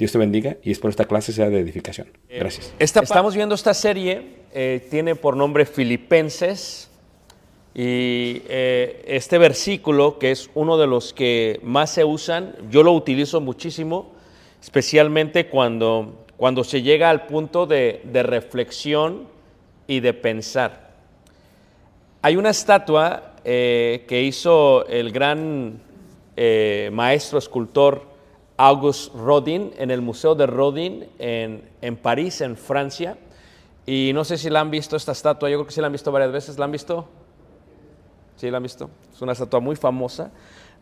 Dios te bendiga y espero esta clase sea de edificación. Gracias. Esta- estamos viendo esta serie, eh, tiene por nombre Filipenses, y eh, este versículo, que es uno de los que más se usan, yo lo utilizo muchísimo, especialmente cuando, cuando se llega al punto de, de reflexión y de pensar. Hay una estatua eh, que hizo el gran eh, maestro escultor Auguste Rodin en el Museo de Rodin en, en París, en Francia. Y no sé si la han visto esta estatua, yo creo que sí la han visto varias veces. ¿La han visto? ¿Sí la han visto? Es una estatua muy famosa.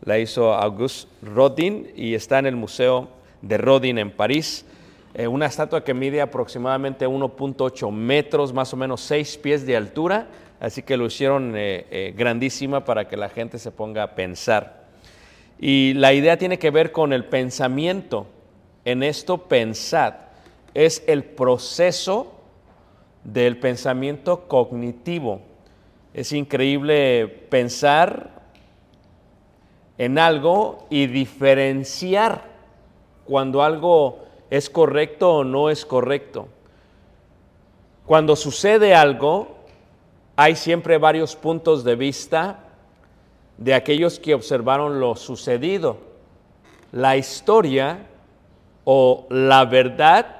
La hizo Auguste Rodin y está en el Museo de Rodin en París. Eh, una estatua que mide aproximadamente 1.8 metros, más o menos 6 pies de altura. Así que lo hicieron eh, eh, grandísima para que la gente se ponga a pensar. Y la idea tiene que ver con el pensamiento. En esto pensad. Es el proceso del pensamiento cognitivo. Es increíble pensar en algo y diferenciar cuando algo es correcto o no es correcto. Cuando sucede algo, hay siempre varios puntos de vista de aquellos que observaron lo sucedido. La historia o la verdad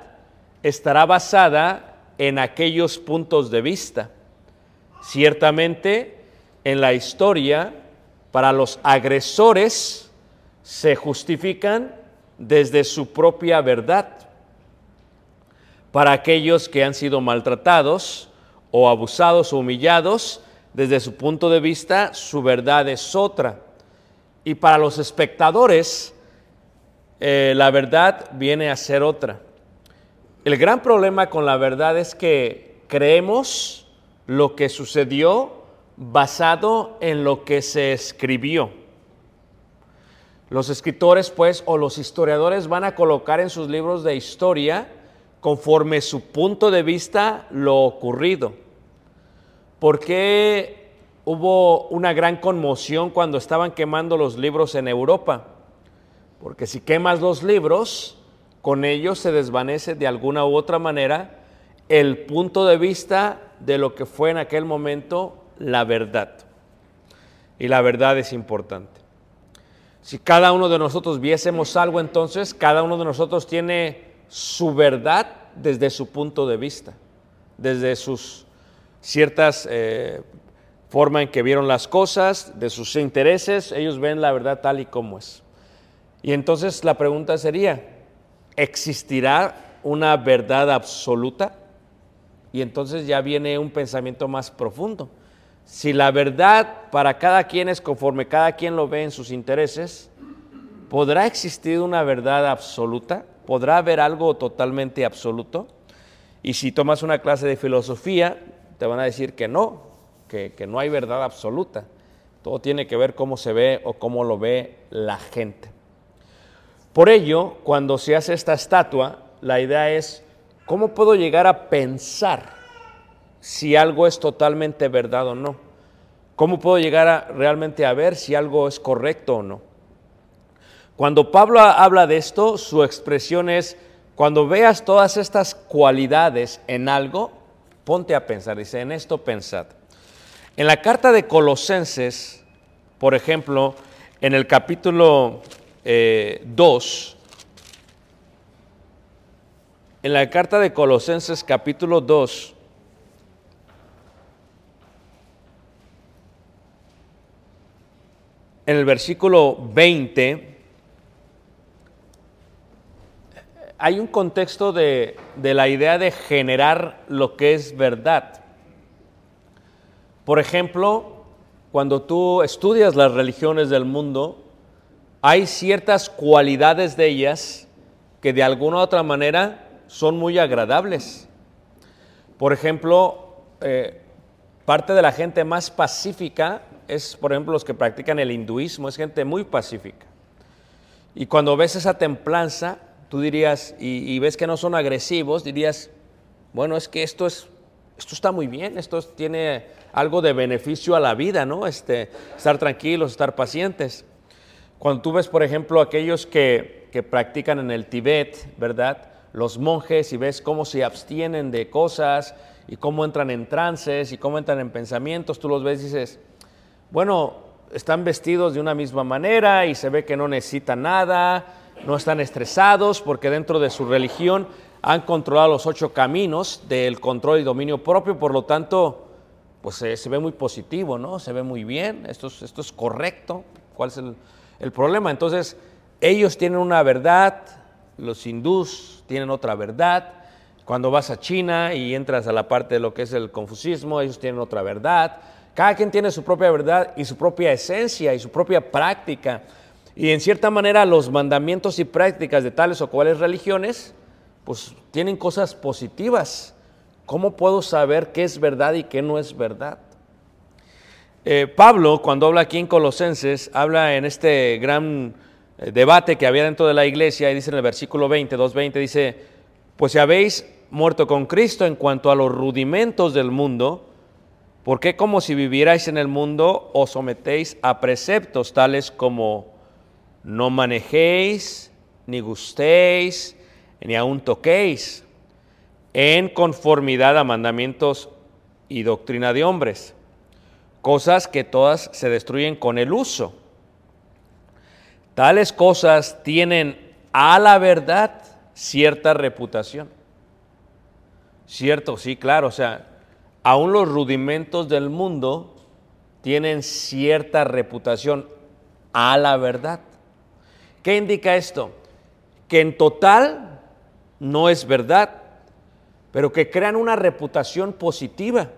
estará basada en aquellos puntos de vista. Ciertamente, en la historia, para los agresores se justifican desde su propia verdad. Para aquellos que han sido maltratados o abusados o humillados, desde su punto de vista, su verdad es otra. Y para los espectadores, eh, la verdad viene a ser otra. El gran problema con la verdad es que creemos lo que sucedió basado en lo que se escribió. Los escritores, pues, o los historiadores van a colocar en sus libros de historia conforme su punto de vista lo ocurrido. ¿Por qué hubo una gran conmoción cuando estaban quemando los libros en Europa? Porque si quemas los libros, con ellos se desvanece de alguna u otra manera el punto de vista de lo que fue en aquel momento la verdad. Y la verdad es importante. Si cada uno de nosotros viésemos algo, entonces cada uno de nosotros tiene su verdad desde su punto de vista, desde sus ciertas eh, formas en que vieron las cosas, de sus intereses, ellos ven la verdad tal y como es. Y entonces la pregunta sería, ¿existirá una verdad absoluta? Y entonces ya viene un pensamiento más profundo. Si la verdad para cada quien es conforme cada quien lo ve en sus intereses, ¿podrá existir una verdad absoluta? ¿Podrá haber algo totalmente absoluto? Y si tomas una clase de filosofía, te van a decir que no, que, que no hay verdad absoluta. Todo tiene que ver cómo se ve o cómo lo ve la gente. Por ello, cuando se hace esta estatua, la idea es, ¿cómo puedo llegar a pensar si algo es totalmente verdad o no? ¿Cómo puedo llegar a, realmente a ver si algo es correcto o no? Cuando Pablo habla de esto, su expresión es, cuando veas todas estas cualidades en algo, ponte a pensar, dice, en esto pensad. En la carta de Colosenses, por ejemplo, en el capítulo 2, eh, en la carta de Colosenses capítulo 2, en el versículo 20, hay un contexto de, de, la idea de generar lo que es verdad. Por ejemplo, cuando tú estudias las religiones del mundo, hay ciertas cualidades de ellas que de alguna u otra manera son muy agradables. Por ejemplo, eh, parte de la gente más pacífica es, por ejemplo, los que practican el hinduismo, es gente muy pacífica. Y cuando ves esa templanza, tú dirías, y, ves que no son agresivos, dirías, bueno, es que esto es, esto está muy bien, esto tiene algo de beneficio a la vida, ¿no? Este, estar tranquilos, estar pacientes. Cuando tú ves, por ejemplo, aquellos que, que practican en el Tibet, ¿verdad? Los monjes y ves cómo se abstienen de cosas y cómo entran en trances y cómo entran en pensamientos, tú los ves y dices, bueno, están vestidos de una misma manera y se ve que no necesitan nada, no están estresados porque dentro de su religión han controlado los ocho caminos del control y dominio propio, por lo tanto, pues se, ve muy positivo, ¿no? Se ve muy bien, esto es, esto es correcto, ¿cuál es el, el problema? Entonces, ellos tienen una verdad, los hindús tienen otra verdad, cuando vas a China y entras a la parte de lo que es el confusismo, ellos tienen otra verdad, cada quien tiene su propia verdad y su propia esencia y su propia práctica. Y en cierta manera los mandamientos y prácticas de tales o cuales religiones, pues tienen cosas positivas. ¿Cómo puedo saber qué es verdad y qué no es verdad? Eh, Pablo, cuando habla aquí en Colosenses, habla en este gran eh, debate que había dentro de la iglesia y dice en el versículo 20, 2.20, dice, pues si habéis muerto con Cristo en cuanto a los rudimentos del mundo, ¿Por qué como si vivierais en el mundo os sometéis a preceptos tales como no manejéis, ni gustéis, ni aun toquéis, en conformidad a mandamientos y doctrina de hombres? Cosas que todas se destruyen con el uso. Tales cosas tienen a la verdad cierta reputación. Cierto, sí, claro, o sea, aún los rudimentos del mundo tienen cierta reputación a la verdad. ¿Qué indica esto? Que en total no es verdad, pero que crean una reputación positiva.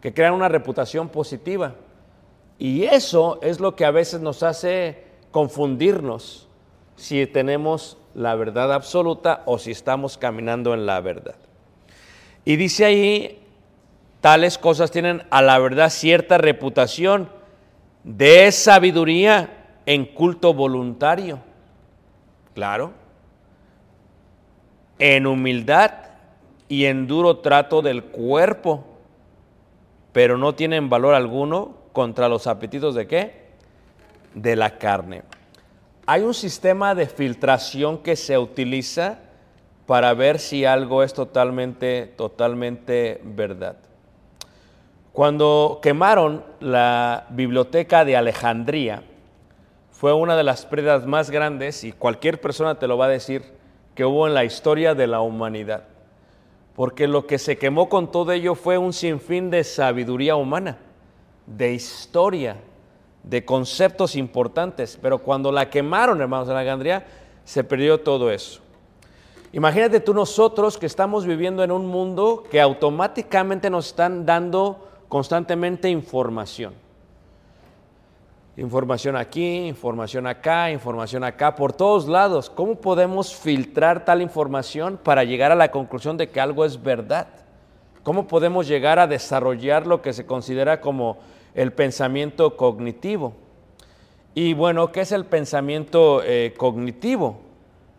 Que crean una reputación positiva. Y eso es lo que a veces nos hace confundirnos. si tenemos la verdad absoluta o si estamos caminando en la verdad. Y dice ahí, tales cosas tienen a la verdad cierta reputación de sabiduría en culto voluntario. Claro. En humildad y en duro trato del cuerpo, pero no tienen valor alguno contra los apetitos de qué? De la carne. Hay un sistema de filtración que se utiliza para ver si algo es totalmente, totalmente verdad. Cuando quemaron la biblioteca de Alejandría, fue una de las pérdidas más grandes, y cualquier persona te lo va a decir, que hubo en la historia de la humanidad. Porque lo que se quemó con todo ello fue un sinfín de sabiduría humana, de historia, de conceptos importantes, pero cuando la quemaron, hermanos, en Alejandría, se perdió todo eso. Imagínate tú nosotros que estamos viviendo en un mundo que automáticamente nos están dando constantemente información. Información aquí, información acá, información acá, por todos lados. ¿Cómo podemos filtrar tal información para llegar a la conclusión de que algo es verdad? ¿Cómo podemos llegar a desarrollar lo que se considera como el pensamiento cognitivo. Y bueno, ¿qué es el pensamiento eh, cognitivo?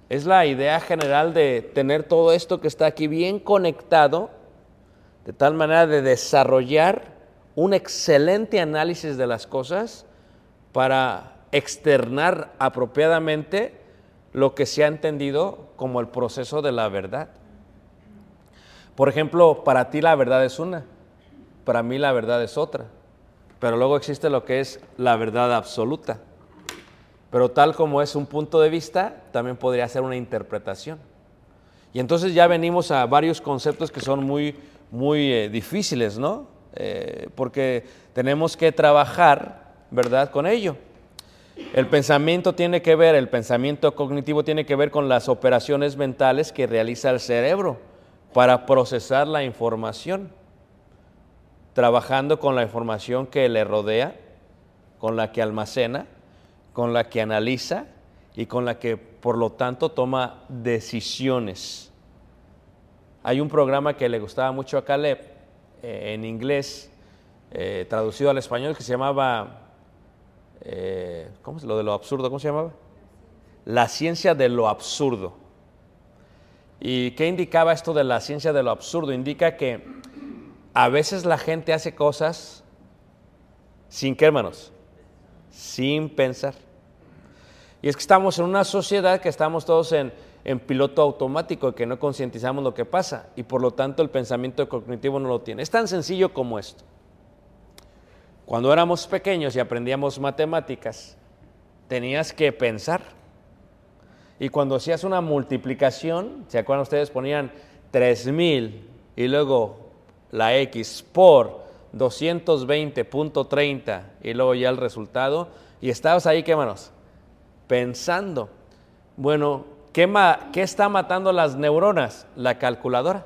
Es la idea general de tener todo esto que está aquí bien conectado, de tal manera de desarrollar un excelente análisis de las cosas para externar apropiadamente lo que se ha entendido como el proceso de la verdad. Por ejemplo, para ti la verdad es una, para mí la verdad es otra. Pero luego existe lo que es la verdad absoluta. Pero tal como es un punto de vista, también podría ser una interpretación. Y entonces ya venimos a varios conceptos que son muy, muy eh, difíciles, ¿no? Eh, porque tenemos que trabajar, ¿verdad?, con ello. El pensamiento tiene que ver, el pensamiento cognitivo tiene que ver con las operaciones mentales que realiza el cerebro para procesar la información trabajando con la información que le rodea, con la que almacena, con la que analiza y con la que por lo tanto toma decisiones. Hay un programa que le gustaba mucho a Caleb eh, en inglés, eh, traducido al español, que se llamaba, eh, ¿cómo es lo de lo absurdo? ¿Cómo se llamaba? La ciencia de lo absurdo. ¿Y qué indicaba esto de la ciencia de lo absurdo? Indica que a veces la gente hace cosas sin qué, hermanos, sin pensar. Y es que estamos en una sociedad que estamos todos en, en piloto automático, que no concientizamos lo que pasa y por lo tanto el pensamiento cognitivo no lo tiene. Es tan sencillo como esto. Cuando éramos pequeños y aprendíamos matemáticas, tenías que pensar. Y cuando hacías una multiplicación, ¿se acuerdan ustedes? Ponían 3000 y luego la X por 220.30 y luego ya el resultado. Y estabas ahí, ¿qué manos? Pensando. Bueno, ¿qué, ¿qué está matando las neuronas? La calculadora.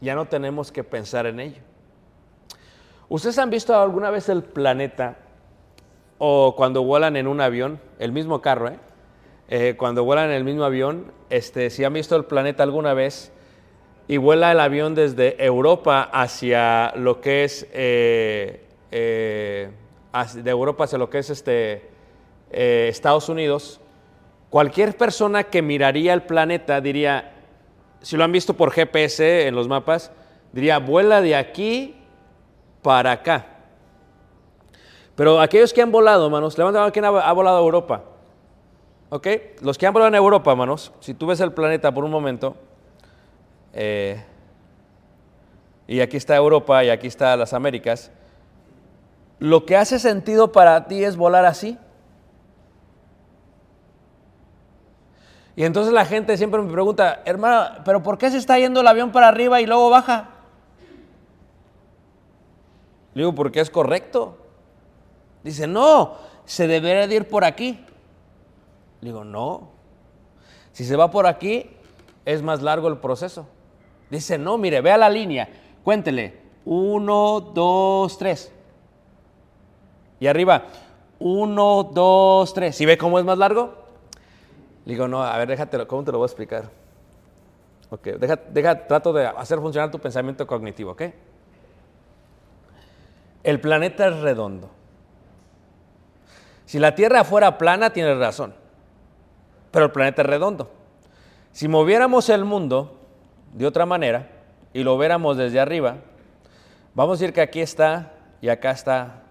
Ya no tenemos que pensar en ello. ¿Ustedes han visto alguna vez el planeta o cuando vuelan en un avión, el mismo carro, ¿eh? eh cuando vuelan en el mismo avión, este, si han visto el planeta alguna vez, y vuela el avión desde Europa hacia lo que es, eh, eh, de Europa hacia lo que es este, Estados Unidos, cualquier persona que miraría el planeta diría, si lo han visto por GPS en los mapas, diría, vuela de aquí para acá. Pero aquellos que han volado, manos, levanten la quién ha, volado a Europa. ¿Ok? Los que han volado en Europa, manos, si tú ves el planeta por un momento, eh, y aquí está Europa y aquí está las Américas, lo que hace sentido para ti es volar así. Y entonces la gente siempre me pregunta, hermano, ¿pero por qué se está yendo el avión para arriba y luego baja? Le digo, porque es correcto. Dice, no, se debería de ir por aquí. Le digo, no. Si se va por aquí, es más largo el proceso. Dice, no, mire, vea la línea, cuéntele, uno, dos, tres. Y arriba, Uno, dos, tres. ¿Sí ve cómo es más largo? Le digo, no, a ver, déjate, ¿cómo te lo voy a explicar? Ok, deja, deja, trato de hacer funcionar tu pensamiento cognitivo, ¿ok? El planeta es redondo. Si la Tierra fuera plana, tienes razón. Pero el planeta es redondo. Si moviéramos el mundo de otra manera y lo viéramos desde arriba, vamos a decir que aquí está y acá está.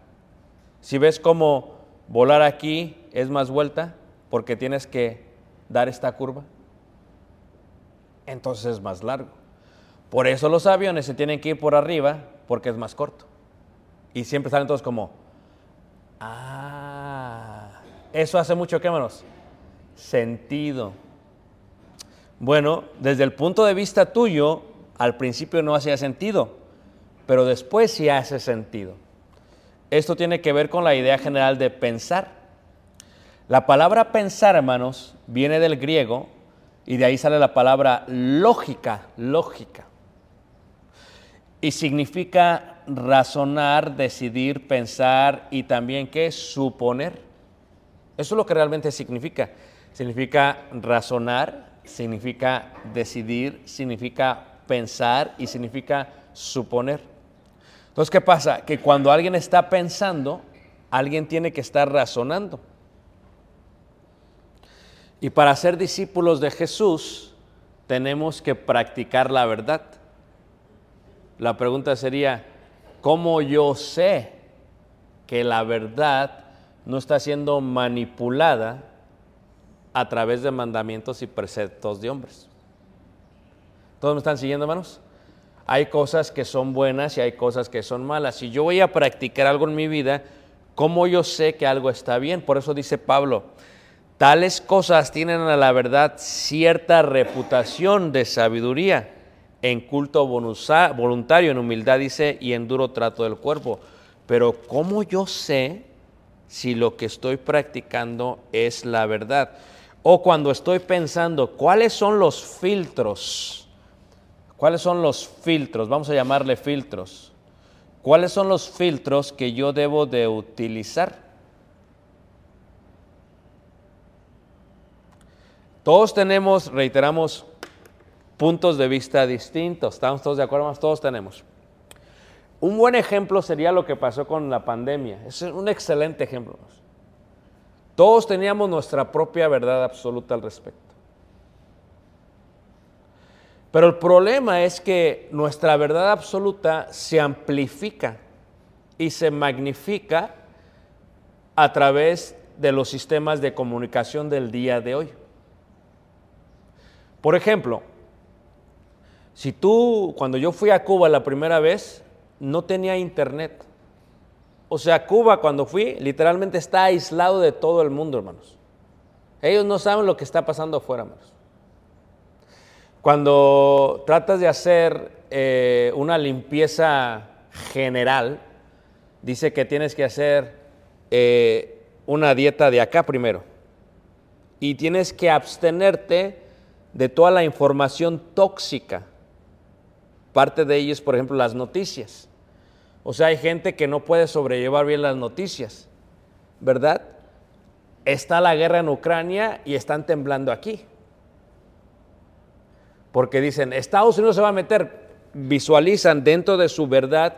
Si ves cómo volar aquí es más vuelta, porque tienes que dar esta curva, entonces es más largo. Por eso los aviones se tienen que ir por arriba, porque es más corto. Y siempre salen todos como, ah, eso hace mucho que menos sentido. Bueno, desde el punto de vista tuyo, al principio no hacía sentido, pero después sí hace sentido. Esto tiene que ver con la idea general de pensar. La palabra pensar, hermanos, viene del griego y de ahí sale la palabra lógica, lógica. Y significa razonar, decidir, pensar y también qué suponer. Eso es lo que realmente significa. Significa razonar, significa decidir, significa pensar y significa suponer. Entonces, ¿qué pasa? Que cuando alguien está pensando, alguien tiene que estar razonando. Y para ser discípulos de Jesús, tenemos que practicar la verdad. La pregunta sería, ¿cómo yo sé que la verdad no está siendo manipulada a través de mandamientos y preceptos de hombres? ¿Todos me están siguiendo, hermanos? Hay cosas que son buenas y hay cosas que son malas. Si yo voy a practicar algo en mi vida, ¿cómo yo sé que algo está bien? Por eso dice Pablo, tales cosas tienen a la verdad cierta reputación de sabiduría en culto voluntario, en humildad, dice, y en duro trato del cuerpo. Pero ¿cómo yo sé si lo que estoy practicando es la verdad? O cuando estoy pensando, ¿cuáles son los filtros? ¿Cuáles son los filtros? Vamos a llamarle filtros. ¿Cuáles son los filtros que yo debo de utilizar? Todos tenemos, reiteramos, puntos de vista distintos. ¿Estamos todos de acuerdo? Todos tenemos. Un buen ejemplo sería lo que pasó con la pandemia. Es un excelente ejemplo. Todos teníamos nuestra propia verdad absoluta al respecto. Pero el problema es que nuestra verdad absoluta se amplifica y se magnifica a través de los sistemas de comunicación del día de hoy. Por ejemplo, si tú, cuando yo fui a Cuba la primera vez, no tenía internet. O sea, Cuba cuando fui, literalmente está aislado de todo el mundo, hermanos. Ellos no saben lo que está pasando afuera, hermanos. Cuando tratas de hacer eh, una limpieza general, dice que tienes que hacer eh, una dieta de acá primero. Y tienes que abstenerte de toda la información tóxica Parte de ello es, por ejemplo, las noticias. O sea, hay gente que no puede sobrellevar bien las noticias, ¿verdad? Está la guerra en Ucrania y están temblando aquí. Porque dicen, Estados Unidos se va a meter, visualizan dentro de su verdad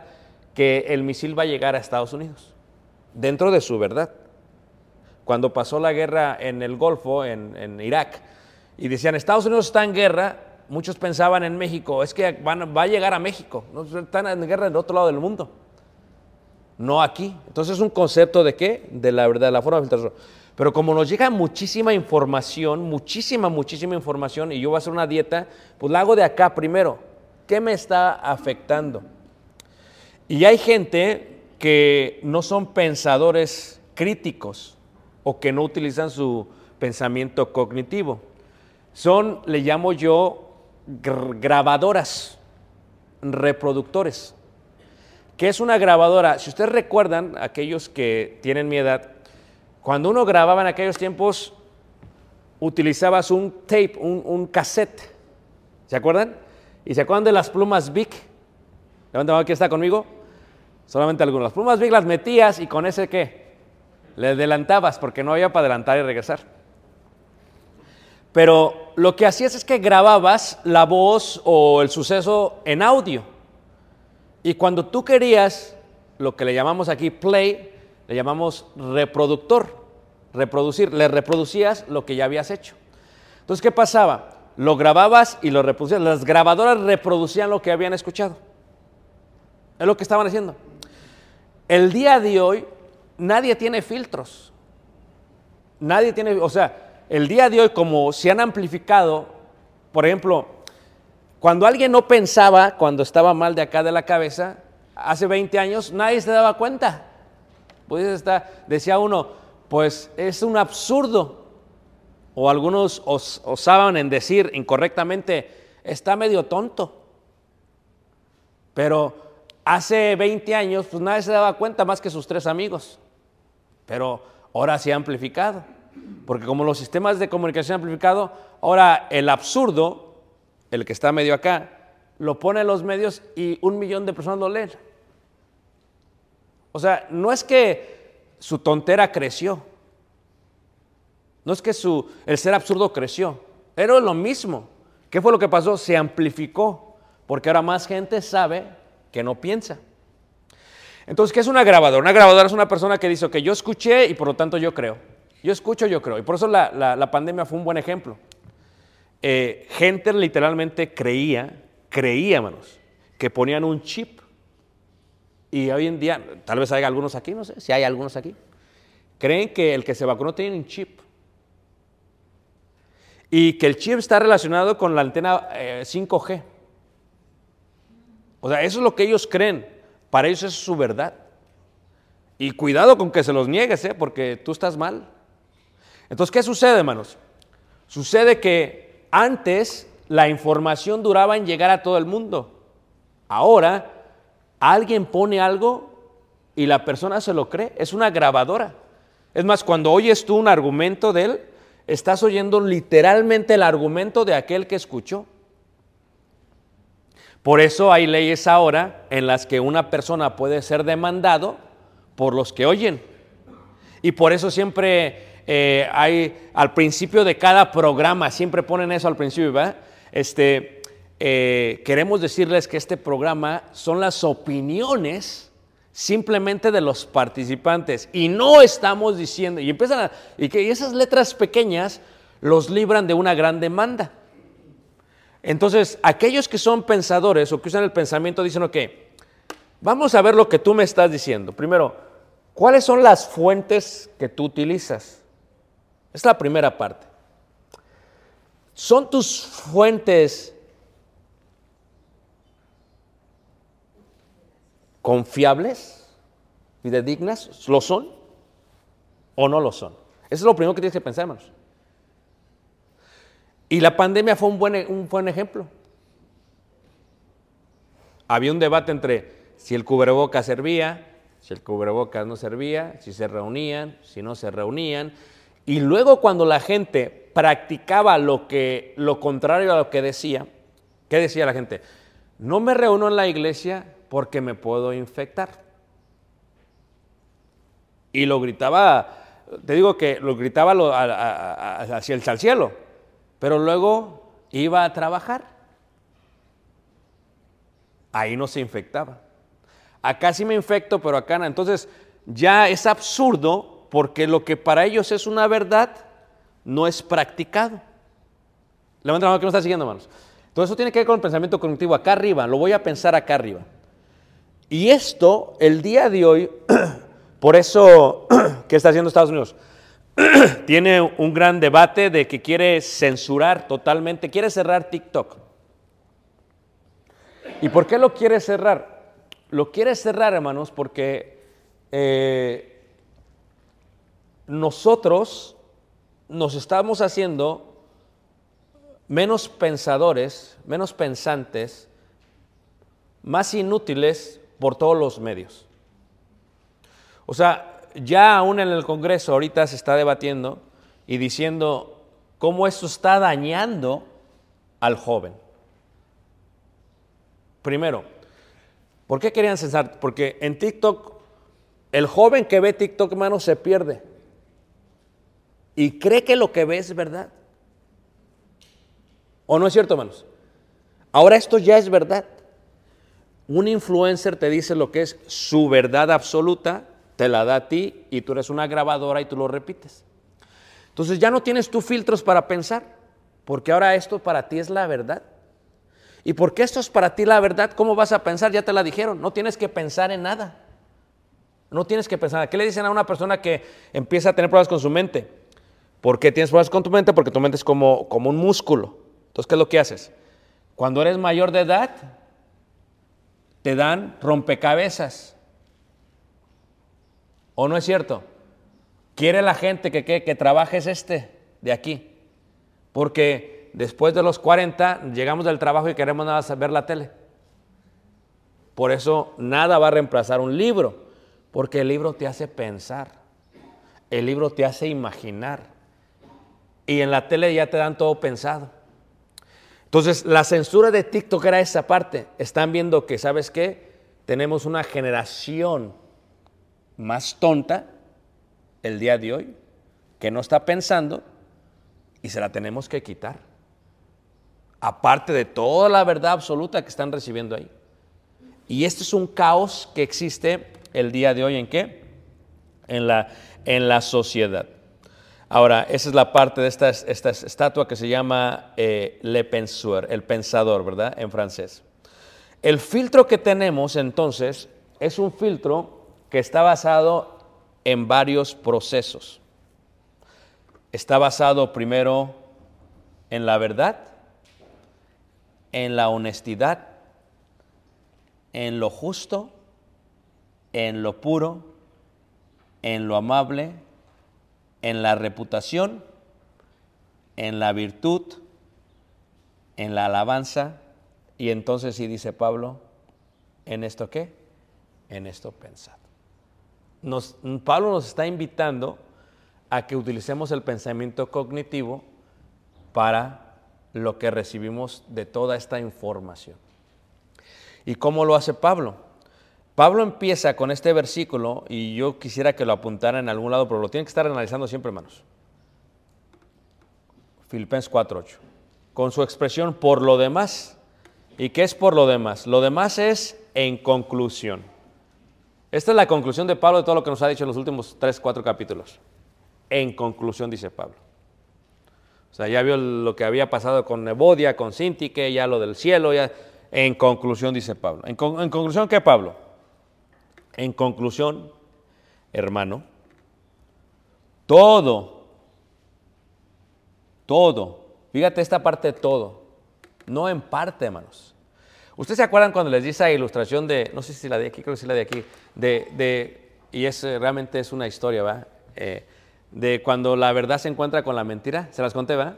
que el misil va a llegar a Estados Unidos, dentro de su verdad. Cuando pasó la guerra en el Golfo, en, en Irak, y decían, Estados Unidos está en guerra, muchos pensaban en México, es que va a llegar a México, ¿no? están en guerra en el otro lado del mundo, no aquí. Entonces es un concepto de qué? De la verdad, de la forma de filtración. Pero como nos llega muchísima información, muchísima, muchísima información, y yo voy a hacer una dieta, pues la hago de acá primero. ¿Qué me está afectando? Y hay gente que no son pensadores críticos o que no utilizan su pensamiento cognitivo. Son, le llamo yo, grabadoras, reproductores. ¿Qué es una grabadora? Si ustedes recuerdan, aquellos que tienen mi edad, cuando uno grababa en aquellos tiempos, utilizabas un tape, un, cassette. ¿Se acuerdan? ¿Y se acuerdan de las plumas Vic? Levanten ¿quién está conmigo? Solamente algunas. Las plumas Vic las metías y con ese qué? le adelantabas porque no había para adelantar y regresar. Pero lo que hacías es que grababas la voz o el suceso en audio. Y cuando tú querías lo que le llamamos aquí play, le llamamos reproductor, reproducir, le reproducías lo que ya habías hecho. Entonces, ¿qué pasaba? Lo grababas y lo reproducías. Las grabadoras reproducían lo que habían escuchado. Es lo que estaban haciendo. El día de hoy, nadie tiene filtros. Nadie tiene, o sea, el día de hoy, como se han amplificado, por ejemplo, cuando alguien no pensaba, cuando estaba mal de acá de la cabeza, hace 20 años, nadie se daba cuenta. Pues está, decía uno, pues es un absurdo. O algunos os, osaban en decir incorrectamente, está medio tonto. Pero hace 20 años, pues nadie se daba cuenta más que sus tres amigos. Pero ahora se ha amplificado. Porque como los sistemas de comunicación amplificado, ahora el absurdo, el que está medio acá, lo pone en los medios y un millón de personas lo leen. O sea, no es que su tontera creció, no es que su, el ser absurdo creció, era lo mismo. ¿Qué fue lo que pasó? Se amplificó, porque ahora más gente sabe que no piensa. Entonces, ¿qué es una grabadora? Una grabadora es una persona que dice, que yo escuché y por lo tanto yo creo. Yo escucho, yo creo. Y por eso la, pandemia fue un buen ejemplo. Eh, gente literalmente creía, creía, hermanos, que ponían un chip. Y hoy en día, tal vez haya algunos aquí, no sé si hay algunos aquí, creen que el que se vacunó tiene un chip. Y que el chip está relacionado con la antena 5G. Eh, o sea, eso es lo que ellos creen. Para ellos es su verdad. Y cuidado con que se los niegues, ¿eh? porque tú estás mal. Entonces, ¿qué sucede, hermanos? Sucede que antes la información duraba en llegar a todo el mundo. Ahora, alguien pone algo y la persona se lo cree. Es una grabadora. Es más, cuando oyes tú un argumento de él, estás oyendo literalmente el argumento de aquel que escuchó. Por eso hay leyes ahora en las que una persona puede ser demandado por los que oyen. Y por eso siempre eh, hay al principio de cada programa, siempre ponen eso al principio, ¿verdad? Este, eh, queremos decirles que este programa son las opiniones simplemente de los participantes y no estamos diciendo, y empiezan a, y que esas letras pequeñas los libran de una gran demanda. Entonces, aquellos que son pensadores o que usan el pensamiento dicen, ok, vamos a ver lo que tú me estás diciendo. Primero, ¿cuáles son las fuentes que tú utilizas? Es la primera parte. ¿Son tus fuentes confiables y dignas? ¿Lo son o no lo son? Eso es lo primero que tienes que pensar. Y la pandemia fue un buen, un buen ejemplo. Había un debate entre si el cubrebocas servía, si el cubrebocas no servía, si se reunían, si no se reunían. Y luego cuando la gente practicaba lo, que, lo contrario a lo que decía, ¿qué decía la gente? No me reúno en la iglesia porque me puedo infectar. Y lo gritaba, te digo que lo gritaba hacia el cielo pero luego iba a trabajar. Ahí no se infectaba. Acá sí me infecto, pero acá no. Entonces ya es absurdo porque lo que para ellos es una verdad no es practicado. Levanta la mano que no está siguiendo, hermanos. Todo eso tiene que ver con el pensamiento cognitivo acá arriba. Lo voy a pensar acá arriba. Y esto, el día de hoy, por eso, ¿qué está haciendo Estados Unidos? tiene un gran debate de que quiere censurar totalmente, quiere cerrar TikTok. ¿Y por qué lo quiere cerrar? Lo quiere cerrar, hermanos, porque eh, nosotros nos estamos haciendo menos pensadores, menos pensantes, más inútiles por todos los medios. O sea, ya aún en el Congreso ahorita se está debatiendo y diciendo cómo esto está dañando al joven. Primero, ¿por qué querían censar? Porque en TikTok, el joven que ve TikTok, hermano, se pierde. Y cree que lo que ve es verdad. ¿O no es cierto, hermanos? Ahora esto ya es verdad. Un influencer te dice lo que es su verdad absoluta, te la da a ti y tú eres una grabadora y tú lo repites. Entonces ya no tienes tú filtros para pensar, porque ahora esto para ti es la verdad. Y porque esto es para ti la verdad, ¿cómo vas a pensar? Ya te la dijeron, no tienes que pensar en nada. No tienes que pensar. ¿Qué le dicen a una persona que empieza a tener problemas con su mente? ¿Por qué tienes problemas con tu mente? Porque tu mente es como, como un músculo. Entonces, ¿qué es lo que haces? Cuando eres mayor de edad, te dan rompecabezas. ¿O no es cierto? Quiere la gente que, que, que trabajes este de aquí. Porque después de los 40 llegamos del trabajo y queremos nada más ver la tele. Por eso nada va a reemplazar un libro, porque el libro te hace pensar, el libro te hace imaginar. Y en la tele ya te dan todo pensado. Entonces, la censura de TikTok era esa parte. Están viendo que, ¿sabes qué? Tenemos una generación más tonta el día de hoy, que no está pensando y se la tenemos que quitar. Aparte de toda la verdad absoluta que están recibiendo ahí. Y este es un caos que existe el día de hoy en qué? En la, en la sociedad. Ahora, esa es la parte de esta, esta estatua que se llama eh, Le Penseur, el pensador, ¿verdad? En francés. El filtro que tenemos entonces es un filtro que está basado en varios procesos. Está basado primero en la verdad, en la honestidad, en lo justo, en lo puro, en lo amable, en la reputación, en la virtud, en la alabanza, y entonces sí dice Pablo, ¿en esto qué? En esto pensad. Pablo nos está invitando a que utilicemos el pensamiento cognitivo para lo que recibimos de toda esta información. ¿Y cómo lo hace Pablo? Pablo empieza con este versículo y yo quisiera que lo apuntara en algún lado, pero lo tienen que estar analizando siempre, hermanos. Filipenses 4.8. Con su expresión por lo demás. ¿Y qué es por lo demás? Lo demás es en conclusión. Esta es la conclusión de Pablo de todo lo que nos ha dicho en los últimos 3, 4 capítulos. En conclusión, dice Pablo. O sea, ya vio lo que había pasado con Nebodia, con Sintique, ya lo del cielo, ya. En conclusión, dice Pablo. ¿En, en conclusión qué, Pablo? En conclusión, hermano, todo, todo, fíjate esta parte de todo, no en parte, hermanos. ¿Ustedes se acuerdan cuando les di esa ilustración de, no sé si la de aquí, creo que sí la de aquí, de, de y es realmente es una historia, ¿va? Eh, de cuando la verdad se encuentra con la mentira, se las conté, ¿va?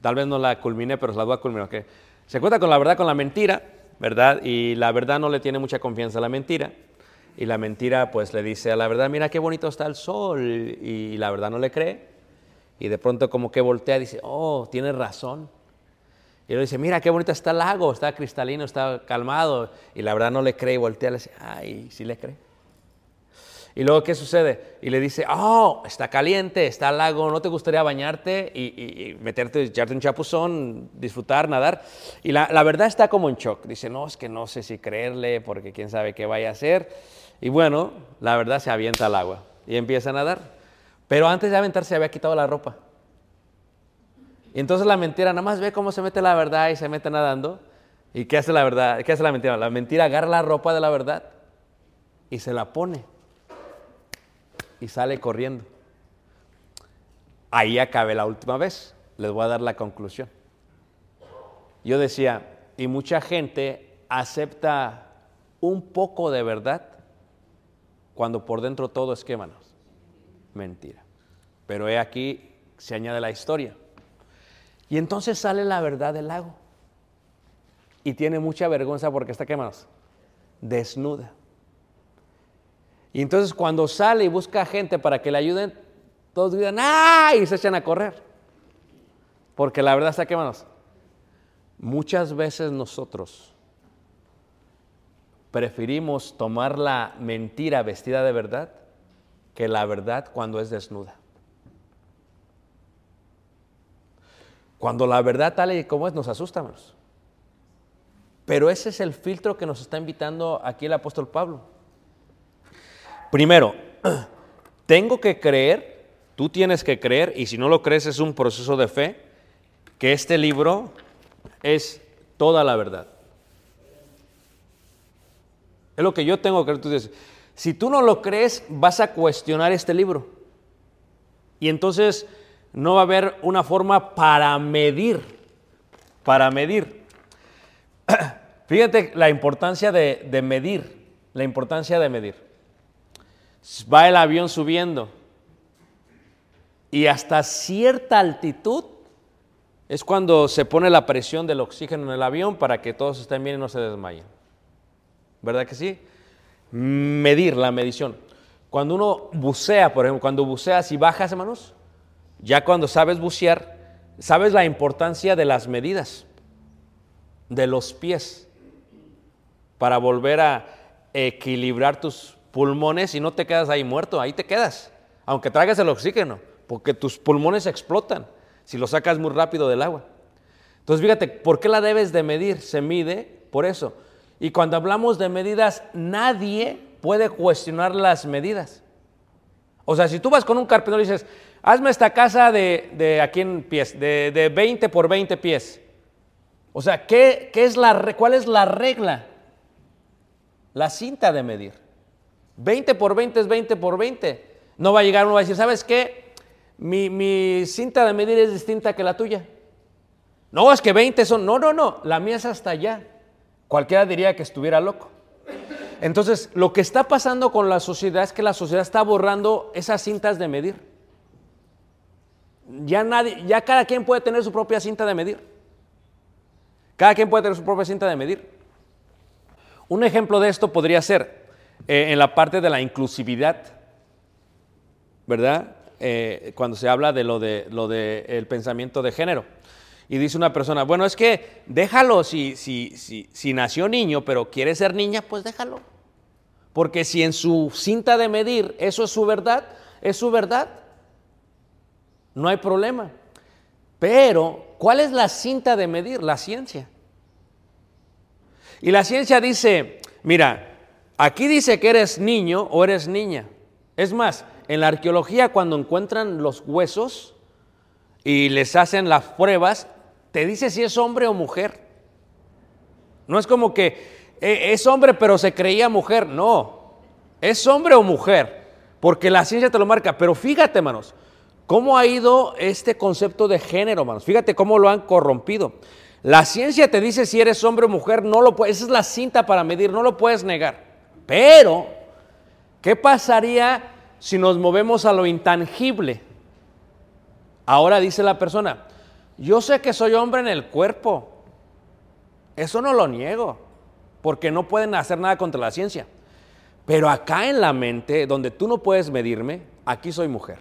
Tal vez no la culminé, pero se las voy a culminar, ¿ok? Se encuentra con la verdad con la mentira, ¿verdad? Y la verdad no le tiene mucha confianza a la mentira. Y la mentira pues le dice a la verdad, mira qué bonito está el sol. Y la verdad no le cree. Y de pronto como que voltea y dice, oh, tienes razón. Y le dice, mira qué bonito está el lago, está cristalino, está calmado. Y la verdad no le cree y voltea y le dice, ay, sí le cree. Y luego, ¿qué sucede? Y le dice, oh, está caliente, está el lago, ¿no te gustaría bañarte y, meterte, echarte un chapuzón, disfrutar, nadar? Y la, la, verdad está como en shock. Dice, no, es que no sé si creerle porque quién sabe qué vaya a hacer. Y bueno, la verdad se avienta al agua y empieza a nadar. Pero antes de aventarse había quitado la ropa. Y entonces la mentira, nada más ve cómo se mete la verdad y se mete nadando. ¿Y qué hace la verdad? ¿Qué hace la mentira? La mentira agarra la ropa de la verdad y se la pone. Y sale corriendo. Ahí acabé la última vez. Les voy a dar la conclusión. Yo decía, y mucha gente acepta un poco de verdad cuando por dentro todo es qué, manos? Mentira. Pero he aquí, se añade la historia. Y entonces sale la verdad del lago. Y tiene mucha vergüenza porque está, ¿qué? Desnuda. Y entonces cuando sale y busca gente para que le ayuden, todos gritan, ¡ah! Y se echan a correr. Porque la verdad está, ¿qué, manos? Muchas veces nosotros preferimos tomar la mentira vestida de verdad que la verdad cuando es desnuda. Cuando la verdad tal y como es nos asusta, hermanos. Pero ese es el filtro que nos está invitando aquí el apóstol Pablo. Primero, tengo que creer, tú tienes que creer, y si no lo crees es un proceso de fe, que este libro es toda la verdad. Es lo que yo tengo que creer. Tú dices, si tú no lo crees, vas a cuestionar este libro. Y entonces no va a haber una forma para medir, para medir. Fíjate la importancia de, de medir, la importancia de medir. Va el avión subiendo y hasta cierta altitud es cuando se pone la presión del oxígeno en el avión para que todos estén bien y no se desmayen. ¿Verdad que sí? Medir la medición. Cuando uno bucea, por ejemplo, cuando buceas y bajas, hermanos, ya cuando sabes bucear, sabes la importancia de las medidas, de los pies, para volver a equilibrar tus pulmones y no te quedas ahí muerto, ahí te quedas, aunque traigas el oxígeno, porque tus pulmones explotan si lo sacas muy rápido del agua. Entonces, fíjate, ¿por qué la debes de medir? Se mide por eso. Y cuando hablamos de medidas, nadie puede cuestionar las medidas. O sea, si tú vas con un carpintero y dices, hazme esta casa de, aquí en pies, de, 20 por 20 pies. O sea, ¿qué, es la, ¿cuál es la regla? La cinta de medir. 20 por 20 es 20 por 20. No va a llegar uno a decir, ¿sabes qué? Mi, mi cinta de medir es distinta que la tuya. No, es que 20 son. No, no, no. La mía es hasta allá. Cualquiera diría que estuviera loco. Entonces, lo que está pasando con la sociedad es que la sociedad está borrando esas cintas de medir. Ya nadie, ya cada quien puede tener su propia cinta de medir. Cada quien puede tener su propia cinta de medir. Un ejemplo de esto podría ser eh, en la parte de la inclusividad, ¿verdad? Eh, cuando se habla de lo de lo de pensamiento de género. Y dice una persona, bueno, es que déjalo, si, si, si, nació niño, pero quiere ser niña, pues déjalo. Porque si en su cinta de medir eso es su verdad, es su verdad. No hay problema. Pero, ¿cuál es la cinta de medir? La ciencia. Y la ciencia dice, mira, aquí dice que eres niño o eres niña. Es más, en la arqueología cuando encuentran los huesos y les hacen las pruebas, te dice si es hombre o mujer. No es como que eh, es hombre pero se creía mujer, no. Es hombre o mujer, porque la ciencia te lo marca. Pero fíjate, hermanos, cómo ha ido este concepto de género, hermanos. Fíjate cómo lo han corrompido. La ciencia te dice si eres hombre o mujer, no lo puedes, esa es la cinta para medir, no lo puedes negar. Pero, ¿qué pasaría si nos movemos a lo intangible? Ahora dice la persona, yo sé que soy hombre en el cuerpo. Eso no lo niego, porque no pueden hacer nada contra la ciencia. Pero acá en la mente, donde tú no puedes medirme, aquí soy mujer.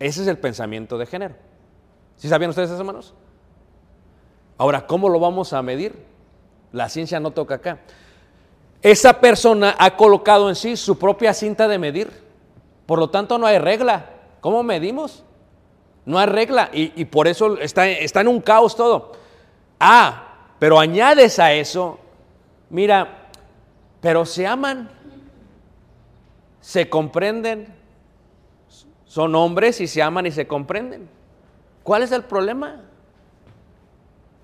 Ese es el pensamiento de género. ¿Sí sabían ustedes eso, hermanos? Ahora, ¿cómo lo vamos a medir? La ciencia no toca acá. Esa persona ha colocado en sí su propia cinta de medir. Por lo tanto, no hay regla. ¿Cómo medimos? No hay regla y, por eso está, está en un caos todo. Ah, pero añades a eso, mira, pero se aman, se comprenden, son hombres y se aman y se comprenden. ¿Cuál es el problema?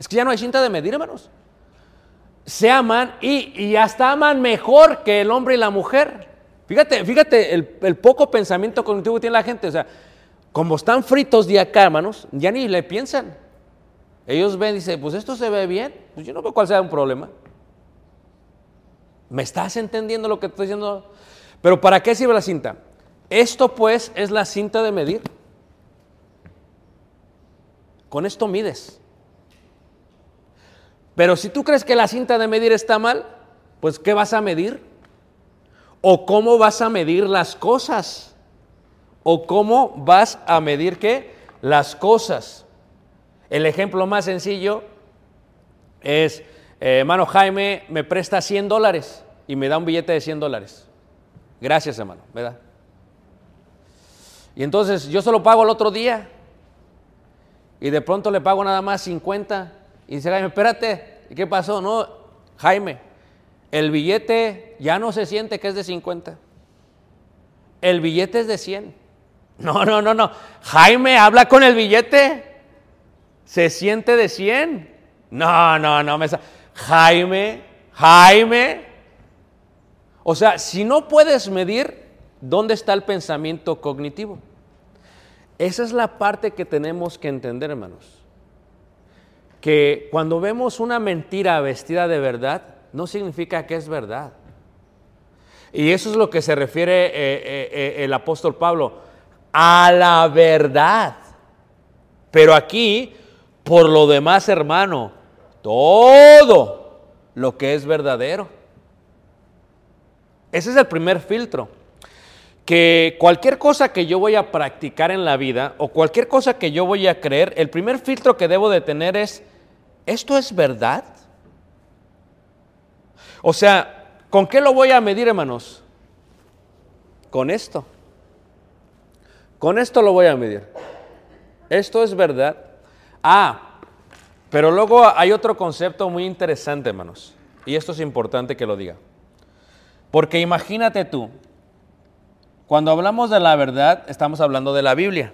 Es que ya no hay cinta de medir, hermanos. Se aman y, y hasta aman mejor que el hombre y la mujer. Fíjate, fíjate el, poco pensamiento cognitivo que tiene la gente. O sea, como están fritos de acá, hermanos, ya ni le piensan. Ellos ven y dicen, pues esto se ve bien. Pues yo no veo cuál sea un problema. ¿Me estás entendiendo lo que estoy diciendo? Pero ¿para qué sirve la cinta? Esto pues es la cinta de medir. Con esto mides. Pero si tú crees que la cinta de medir está mal, pues ¿qué vas a medir? ¿O cómo vas a medir las cosas? ¿O cómo vas a medir qué? Las cosas. El ejemplo más sencillo es, eh, hermano Jaime me presta 100 dólares y me da un billete de 100 dólares. Gracias, hermano, ¿verdad? Y entonces yo se lo pago el otro día. Y de pronto le pago nada más 50. Y dice, Jaime, espérate, ¿y qué pasó? No, Jaime, el billete ya no se siente que es de 50. El billete es de 100. No, no, no, no. Jaime, habla con el billete. Se siente de 100. No, no, no. Me... Jaime, Jaime. O sea, si no puedes medir, ¿dónde está el pensamiento cognitivo? Esa es la parte que tenemos que entender, hermanos. Que cuando vemos una mentira vestida de verdad, no significa que es verdad. Y eso es lo que se refiere eh, eh, eh, el apóstol Pablo, a la verdad. Pero aquí, por lo demás, hermano, todo lo que es verdadero. Ese es el primer filtro. Que cualquier cosa que yo voy a practicar en la vida o cualquier cosa que yo voy a creer, el primer filtro que debo de tener es, ¿esto es verdad? O sea, ¿con qué lo voy a medir, hermanos? Con esto. Con esto lo voy a medir. Esto es verdad. Ah, pero luego hay otro concepto muy interesante, hermanos. Y esto es importante que lo diga. Porque imagínate tú, cuando hablamos de la verdad, estamos hablando de la Biblia.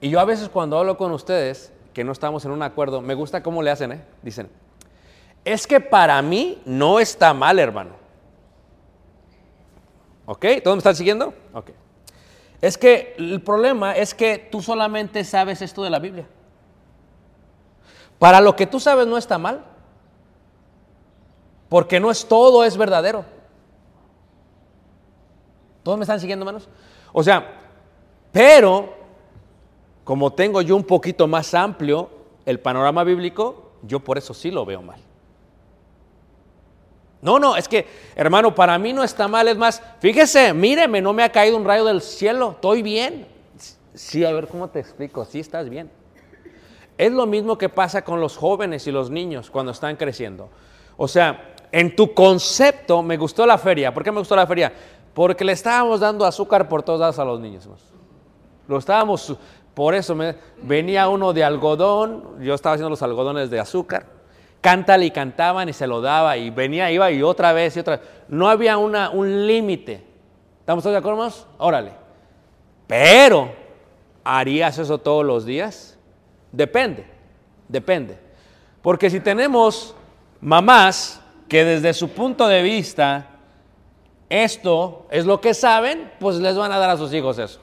Y yo a veces cuando hablo con ustedes, que no estamos en un acuerdo, me gusta cómo le hacen, ¿eh? Dicen, es que para mí no está mal, hermano. ¿Ok? ¿Todos me están siguiendo? Ok. Es que el problema es que tú solamente sabes esto de la Biblia. Para lo que tú sabes no está mal. Porque no es todo, es verdadero. ¿Todos me están siguiendo, hermanos? O sea, pero como tengo yo un poquito más amplio el panorama bíblico, yo por eso sí lo veo mal. No, no, es que, hermano, para mí no está mal. Es más, fíjese, míreme, no me ha caído un rayo del cielo, estoy bien. Sí, a ver cómo te explico, sí estás bien. Es lo mismo que pasa con los jóvenes y los niños cuando están creciendo. O sea, en tu concepto, me gustó la feria. ¿Por qué me gustó la feria? Porque le estábamos dando azúcar por todos lados a los niños. Lo estábamos, por eso me, venía uno de algodón, yo estaba haciendo los algodones de azúcar cántale y cantaban y se lo daba y venía, iba y otra vez y otra vez. No había una, un límite. ¿Estamos todos de acuerdo, más? Órale. Pero, ¿harías eso todos los días? Depende, depende. Porque si tenemos mamás que desde su punto de vista esto es lo que saben, pues les van a dar a sus hijos eso.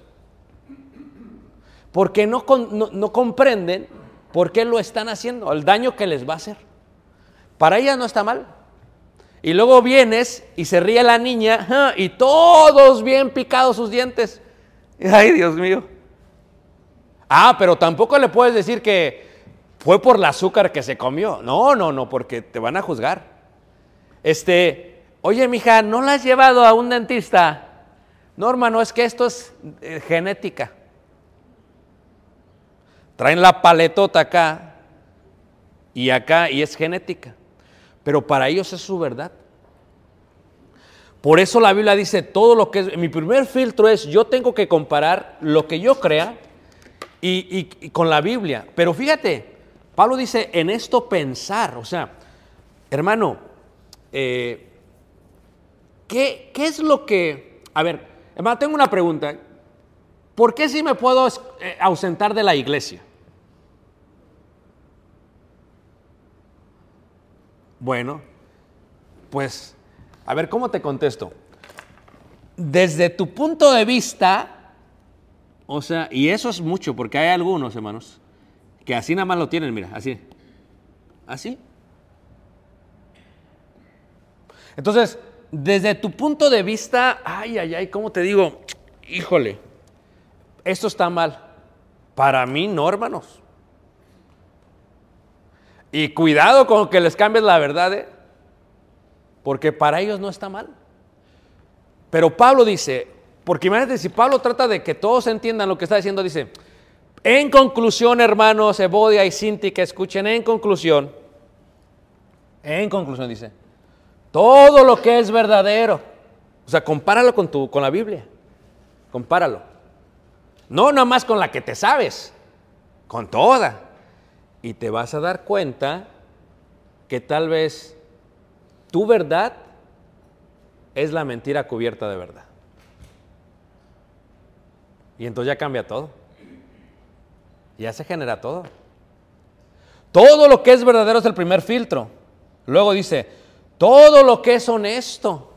Porque no, no, no comprenden por qué lo están haciendo, el daño que les va a hacer. Para ella no está mal. Y luego vienes y se ríe la niña y todos bien picados sus dientes. Ay, Dios mío. Ah, pero tampoco le puedes decir que fue por el azúcar que se comió. No, no, no, porque te van a juzgar. Este, oye, mija, ¿no la has llevado a un dentista? No, hermano, es que esto es eh, genética. Traen la paletota acá y acá y es genética pero para ellos es su verdad. Por eso la Biblia dice todo lo que es, mi primer filtro es yo tengo que comparar lo que yo crea y, con la Biblia. Pero fíjate, Pablo dice en esto pensar, o sea, hermano, eh, ¿qué, ¿qué, es lo que, a ver, hermano, tengo una pregunta, ¿por qué si me puedo eh, ausentar de la iglesia? Bueno, pues, a ver, ¿cómo te contesto? Desde tu punto de vista, o sea, y eso es mucho, porque hay algunos, hermanos, que así nada más lo tienen, mira, así. Así. Entonces, desde tu punto de vista, ay, ay, ay, ¿cómo te digo? Híjole, esto está mal. Para mí no, hermanos. Y cuidado con que les cambies la verdad, ¿eh? porque para ellos no está mal. Pero Pablo dice, porque imagínate si Pablo trata de que todos entiendan lo que está diciendo, dice, en conclusión, hermanos, Ebodia y Sinti, que escuchen, en conclusión, en conclusión dice, todo lo que es verdadero, o sea, compáralo con, tu, con la Biblia. compáralo. No nada más con la que te sabes, con toda. Y te vas a dar cuenta que tal vez tu verdad es la mentira cubierta de verdad. Y entonces ya cambia todo. Ya se genera todo. Todo lo que es verdadero es el primer filtro. Luego dice, todo lo que es honesto.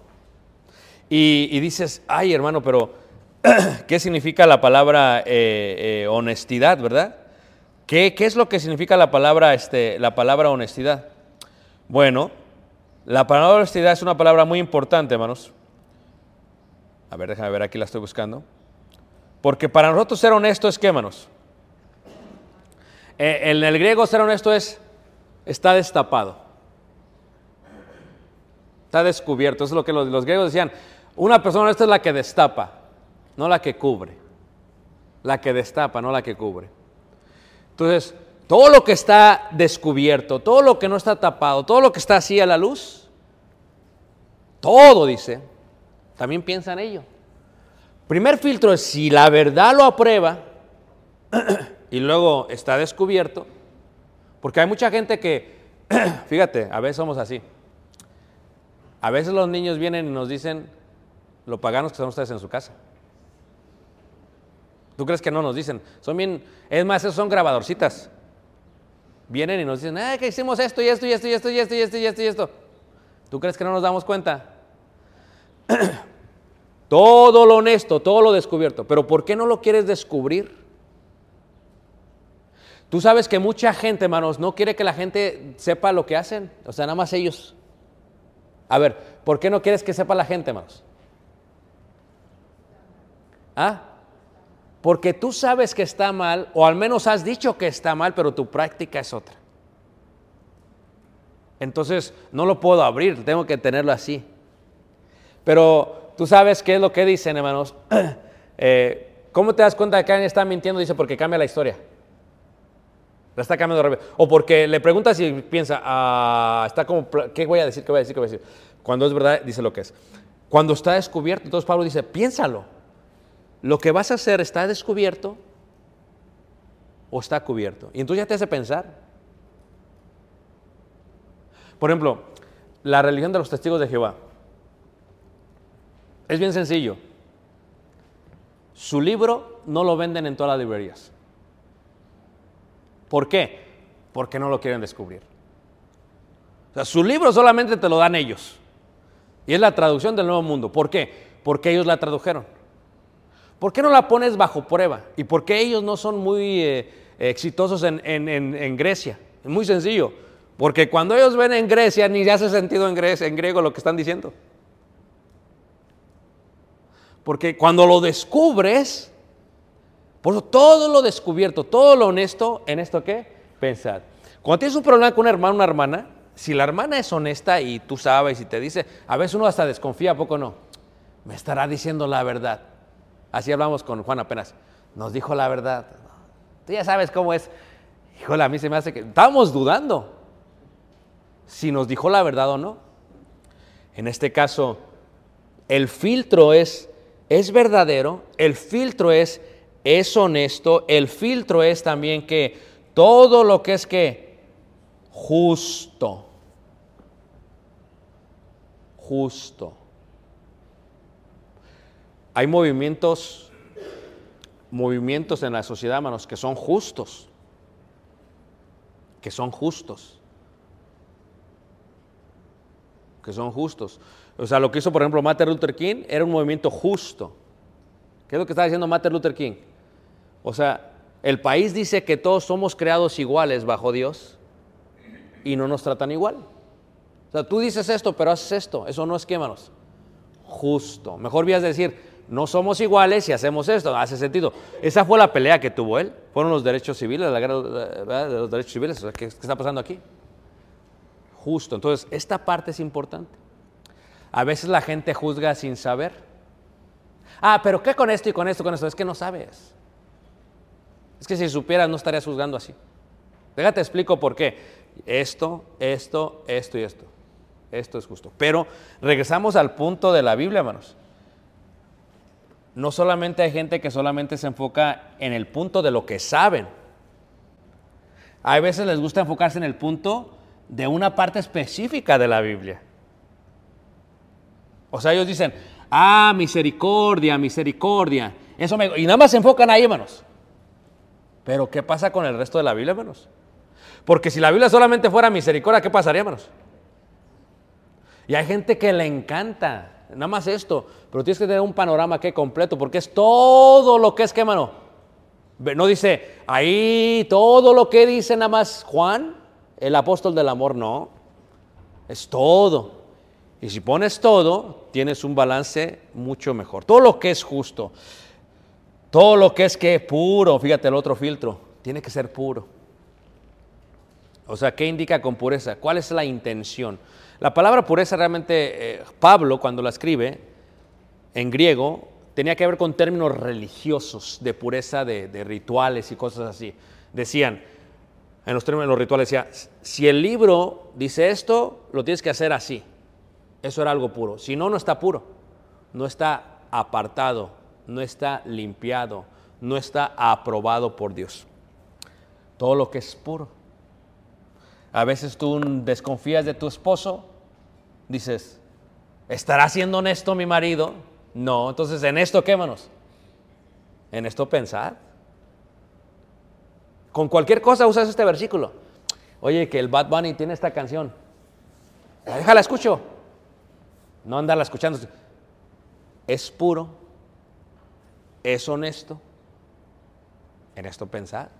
Y, dices, ay hermano, pero ¿qué significa la palabra eh, eh, honestidad, verdad? ¿Qué, ¿Qué, es lo que significa la palabra, este, la palabra honestidad? Bueno, la palabra honestidad es una palabra muy importante, hermanos. A ver, déjame ver, aquí la estoy buscando. Porque para nosotros ser honesto es qué, hermanos? Eh, en el griego ser honesto es, está destapado. Está descubierto. Eso es lo que los, griegos decían. Una persona honesta es la que destapa, no la que cubre. La que destapa, no la que cubre. Entonces, todo lo que está descubierto, todo lo que no está tapado, todo lo que está así a la luz, todo dice, también piensa en ello. Primer filtro es si la verdad lo aprueba y luego está descubierto, porque hay mucha gente que, fíjate, a veces somos así. A veces los niños vienen y nos dicen lo paganos que son ustedes en su casa. ¿Tú crees que no nos dicen? Son bien, es más, esos son grabadorcitas. Vienen y nos dicen, eh, que hicimos esto y esto y esto y esto y esto y esto y esto y esto. ¿Tú crees que no nos damos cuenta? todo lo honesto, todo lo descubierto. Pero ¿por qué no lo quieres descubrir? Tú sabes que mucha gente, hermanos, no quiere que la gente sepa lo que hacen. O sea, nada más ellos. A ver, ¿por qué no quieres que sepa la gente, hermanos? ¿Ah? Porque tú sabes que está mal, o al menos has dicho que está mal, pero tu práctica es otra. Entonces, no lo puedo abrir, tengo que tenerlo así. Pero tú sabes qué es lo que dicen, hermanos. Eh, ¿Cómo te das cuenta de que alguien está mintiendo? Dice, porque cambia la historia. La está cambiando revés. O porque le preguntas y piensa, ah, está como, ¿qué voy a decir? ¿Qué voy a decir? ¿Qué voy a decir? Cuando es verdad, dice lo que es. Cuando está descubierto, entonces Pablo dice, piénsalo. Lo que vas a hacer está descubierto o está cubierto. Y entonces ya te hace pensar. Por ejemplo, la religión de los testigos de Jehová. Es bien sencillo. Su libro no lo venden en todas las librerías. ¿Por qué? Porque no lo quieren descubrir. O sea, su libro solamente te lo dan ellos. Y es la traducción del Nuevo Mundo. ¿Por qué? Porque ellos la tradujeron. ¿Por qué no la pones bajo prueba? ¿Y por qué ellos no son muy eh, exitosos en, en, Grecia? Es muy sencillo. Porque cuando ellos ven en Grecia, ni hace sentido en, en griego lo que están diciendo. Porque cuando lo descubres, por eso todo lo descubierto, todo lo honesto, ¿en esto qué? Pensar. Cuando tienes un problema con un hermano, una hermana, si la hermana es honesta y tú sabes y te dice, a veces uno hasta desconfía, ¿a poco no? Me estará diciendo la verdad. Así hablamos con Juan apenas. Nos dijo la verdad. Tú ya sabes cómo es. Híjole, a mí se me hace que... Estábamos dudando si nos dijo la verdad o no. En este caso, el filtro es, es verdadero, el filtro es es honesto, el filtro es también que todo lo que es que justo, justo. Hay movimientos, movimientos en la sociedad, hermanos, que son justos, que son justos, que son justos. O sea, lo que hizo, por ejemplo, Martin Luther King era un movimiento justo. ¿Qué es lo que está diciendo Martin Luther King? O sea, el país dice que todos somos creados iguales bajo Dios y no nos tratan igual. O sea, tú dices esto, pero haces esto. Eso no es qué, Justo. Mejor vías decir, no somos iguales y hacemos esto. Hace sentido. Esa fue la pelea que tuvo él. Fueron los derechos civiles, la guerra de los derechos civiles. ¿qué, ¿Qué está pasando aquí? Justo. Entonces, esta parte es importante. A veces la gente juzga sin saber. Ah, pero ¿qué con esto y con esto, con esto? Es que no sabes. Es que si supieras no estarías juzgando así. Déjate explico por qué. Esto, esto, esto y esto. Esto es justo. Pero regresamos al punto de la Biblia, hermanos. No solamente hay gente que solamente se enfoca en el punto de lo que saben. Hay veces les gusta enfocarse en el punto de una parte específica de la Biblia. O sea, ellos dicen, ah, misericordia, misericordia. Eso me... Y nada más se enfocan ahí, hermanos. Pero ¿qué pasa con el resto de la Biblia, hermanos? Porque si la Biblia solamente fuera misericordia, ¿qué pasaría, hermanos? Y hay gente que le encanta, nada más esto, pero tienes que tener un panorama que completo, porque es todo lo que es que, hermano. No dice, ahí todo lo que dice nada más Juan, el apóstol del amor, no. Es todo. Y si pones todo, tienes un balance mucho mejor. Todo lo que es justo, todo lo que es que puro, fíjate el otro filtro, tiene que ser puro. O sea, ¿qué indica con pureza? ¿Cuál es la intención? La palabra pureza realmente, eh, Pablo cuando la escribe en griego, tenía que ver con términos religiosos, de pureza de, de rituales y cosas así. Decían, en los términos de los rituales, decía, si el libro dice esto, lo tienes que hacer así. Eso era algo puro. Si no, no está puro. No está apartado, no está limpiado, no está aprobado por Dios. Todo lo que es puro. A veces tú desconfías de tu esposo, dices, ¿estará siendo honesto mi marido? No, entonces en esto quémanos. En esto pensar. Con cualquier cosa usas este versículo. Oye, que el Bad Bunny tiene esta canción. Déjala escucho. No andarla escuchando. Es puro. Es honesto. En esto pensar.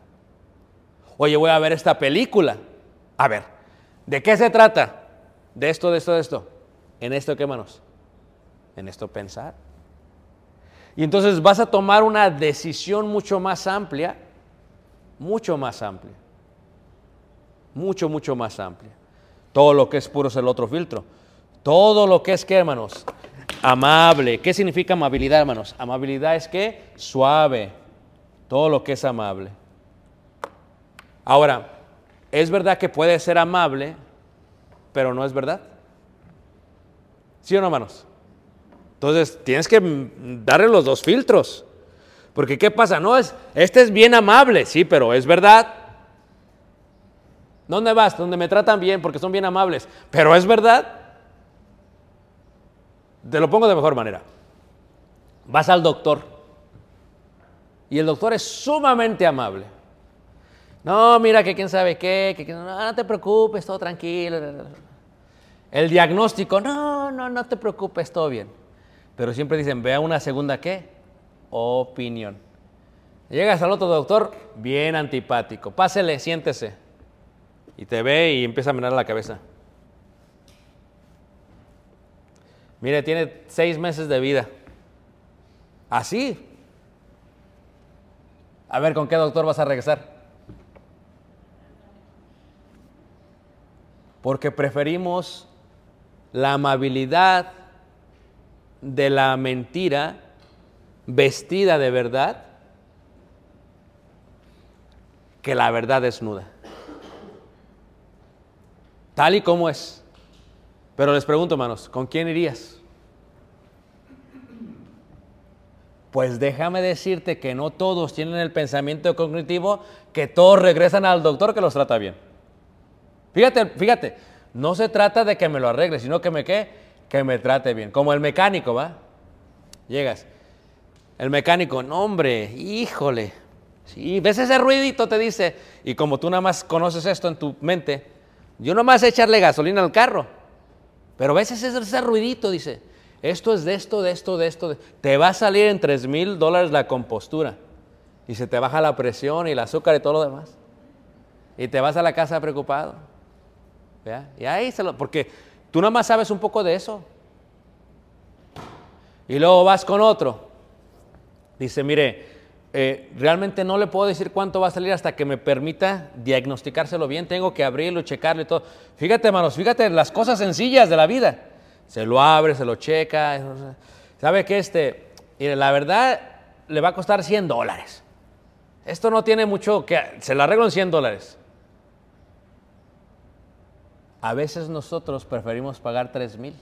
Oye, voy a ver esta película. A ver, ¿de qué se trata? De esto, de esto, de esto. En esto, ¿qué manos? En esto pensar. Y entonces vas a tomar una decisión mucho más amplia mucho más amplia. Mucho, mucho más amplia. Todo lo que es puro es el otro filtro. Todo lo que es, ¿qué, hermanos? Amable. ¿Qué significa amabilidad, hermanos? Amabilidad es que suave. Todo lo que es amable. Ahora, es verdad que puede ser amable, pero no es verdad. ¿Sí o no, hermanos? Entonces, tienes que darle los dos filtros. Porque ¿qué pasa? No es, este es bien amable, sí, pero es verdad. ¿Dónde vas? Donde me tratan bien porque son bien amables. Pero es verdad. Te lo pongo de mejor manera. Vas al doctor y el doctor es sumamente amable. No, mira que quién sabe qué, que, no, no te preocupes, todo tranquilo. El diagnóstico, no, no, no te preocupes, todo bien. Pero siempre dicen, vea una segunda qué, opinión. Llegas al otro doctor, bien antipático. Pásele, siéntese. Y te ve y empieza a mirar la cabeza. Mire, tiene seis meses de vida. Así. A ver, ¿con qué doctor vas a regresar? Porque preferimos la amabilidad de la mentira vestida de verdad que la verdad desnuda. Tal y como es. Pero les pregunto, hermanos, ¿con quién irías? Pues déjame decirte que no todos tienen el pensamiento cognitivo que todos regresan al doctor que los trata bien. Fíjate, fíjate, no se trata de que me lo arregle, sino que me que me trate bien. Como el mecánico, ¿va? Llegas, el mecánico, no hombre, híjole. Sí, ves ese ruidito, te dice. Y como tú nada más conoces esto en tu mente, yo nada más echarle gasolina al carro. Pero ves ese, ese ruidito, dice. Esto es de esto, de esto, de esto. Te va a salir en 3 mil dólares la compostura. Y se te baja la presión y el azúcar y todo lo demás. Y te vas a la casa preocupado. Y ahí se lo. Porque tú nada más sabes un poco de eso. Y luego vas con otro. Dice, mire, eh, realmente no le puedo decir cuánto va a salir hasta que me permita diagnosticárselo bien. Tengo que abrirlo, checarlo y todo. Fíjate, hermanos, fíjate las cosas sencillas de la vida. Se lo abre, se lo checa. ¿Sabe qué? Este, mire, la verdad le va a costar 100 dólares. Esto no tiene mucho que... Se lo arreglo en 100 dólares. A veces nosotros preferimos pagar 3 mil.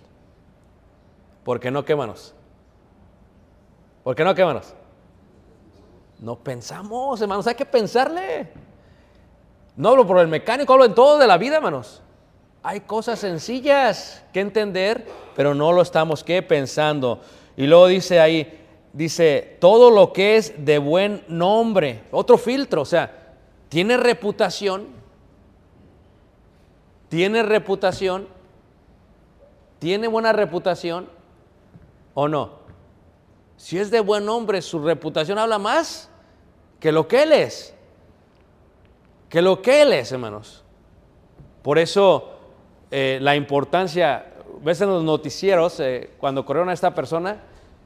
Porque no, qué, ¿Por qué no, qué, hermanos? No pensamos, hermanos, hay que pensarle. No hablo por el mecánico, hablo en todo de la vida, hermanos. Hay cosas sencillas que entender, pero no lo estamos ¿qué? pensando. Y luego dice ahí, dice, todo lo que es de buen nombre, otro filtro, o sea, tiene reputación, tiene reputación, tiene buena reputación o no. Si es de buen nombre, su reputación habla más que lo que él es, que lo que él es, hermanos. Por eso eh, la importancia, ves en los noticieros, eh, cuando corrieron a esta persona,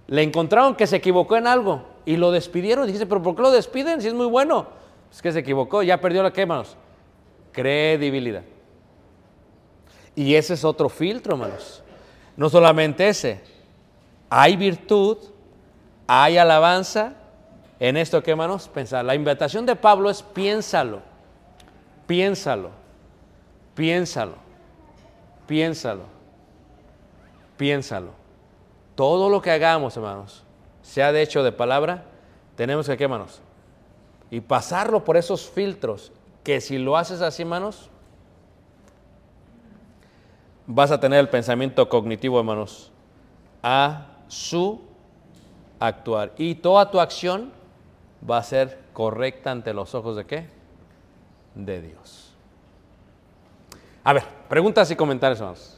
le encontraron que se equivocó en algo y lo despidieron. Dice, pero ¿por qué lo despiden si es muy bueno? Es que se equivocó, ya perdió la que, hermanos. Credibilidad. Y ese es otro filtro, hermanos. No solamente ese. Hay virtud, hay alabanza. En esto, ¿qué, hermanos? Pensar. La invitación de Pablo es piénsalo, piénsalo, piénsalo, piénsalo, piénsalo. Todo lo que hagamos, hermanos, sea de hecho de palabra, tenemos que, ¿qué, hermanos? Y pasarlo por esos filtros, que si lo haces así, hermanos, vas a tener el pensamiento cognitivo, hermanos, a su actuar. Y toda tu acción va a ser correcta ante los ojos de qué? De Dios. A ver, preguntas y comentarios, hermanos.